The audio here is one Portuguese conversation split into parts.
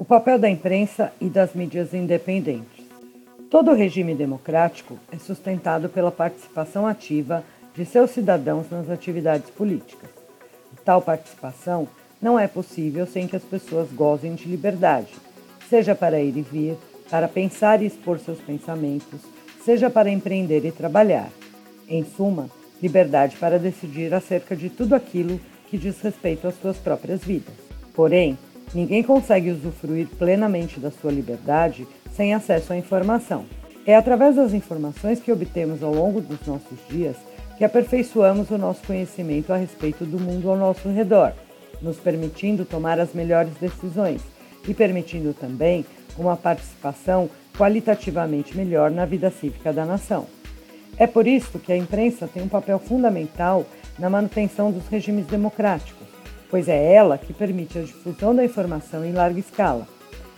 O papel da imprensa e das mídias independentes. Todo regime democrático é sustentado pela participação ativa de seus cidadãos nas atividades políticas. Tal participação não é possível sem que as pessoas gozem de liberdade, seja para ir e vir, para pensar e expor seus pensamentos, seja para empreender e trabalhar. Em suma, liberdade para decidir acerca de tudo aquilo que diz respeito às suas próprias vidas. Porém, ninguém consegue usufruir plenamente da sua liberdade sem acesso à informação. É através das informações que obtemos ao longo dos nossos dias que aperfeiçoamos o nosso conhecimento a respeito do mundo ao nosso redor, nos permitindo tomar as melhores decisões e permitindo também uma participação qualitativamente melhor na vida cívica da nação. É por isso que a imprensa tem um papel fundamental na manutenção dos regimes democráticos, pois é ela que permite a difusão da informação em larga escala.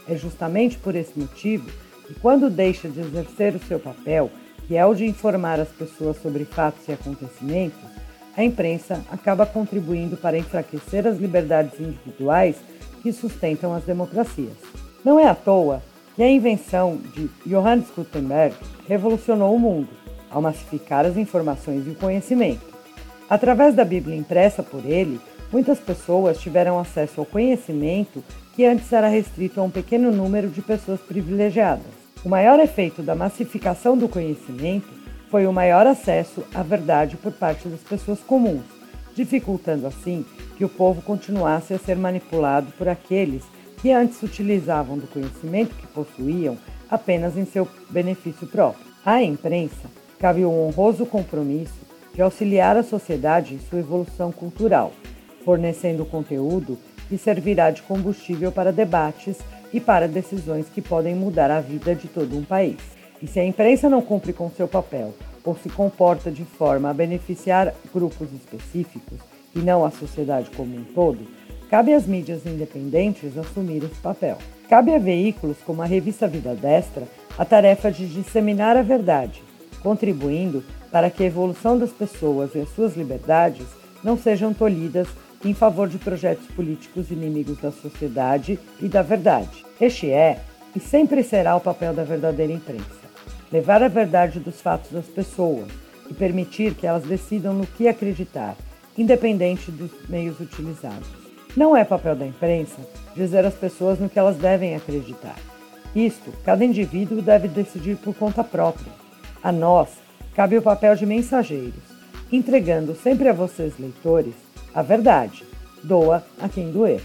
É justamente por esse motivo que, quando deixa de exercer o seu papel, que é o de informar as pessoas sobre fatos e acontecimentos, a imprensa acaba contribuindo para enfraquecer as liberdades individuais que sustentam as democracias. Não é à toa que a invenção de Johannes Gutenberg revolucionou o mundo ao massificar as informações e o conhecimento. Através da Bíblia impressa por ele, muitas pessoas tiveram acesso ao conhecimento que antes era restrito a um pequeno número de pessoas privilegiadas. O maior efeito da massificação do conhecimento foi o maior acesso à verdade por parte das pessoas comuns, dificultando assim que o povo continuasse a ser manipulado por aqueles que antes utilizavam do conhecimento que possuíam apenas em seu benefício próprio. À imprensa cabe o honroso compromisso de auxiliar a sociedade em sua evolução cultural, fornecendo conteúdo que servirá de combustível para debates e para decisões que podem mudar a vida de todo um país. E se a imprensa não cumpre com seu papel ou se comporta de forma a beneficiar grupos específicos e não a sociedade como um todo, cabe às mídias independentes assumir esse papel. Cabe a veículos como a revista Vida Destra a tarefa de disseminar a verdade, contribuindo para que a evolução das pessoas e as suas liberdades não sejam tolhidas em favor de projetos políticos inimigos da sociedade e da verdade. Este é e sempre será o papel da verdadeira imprensa: levar a verdade dos fatos às pessoas e permitir que elas decidam no que acreditar, independente dos meios utilizados. Não é papel da imprensa dizer às pessoas no que elas devem acreditar. Isto, cada indivíduo deve decidir por conta própria. A nós cabe o papel de mensageiros, entregando sempre a vocês, leitores, a verdade. Doa a quem doer.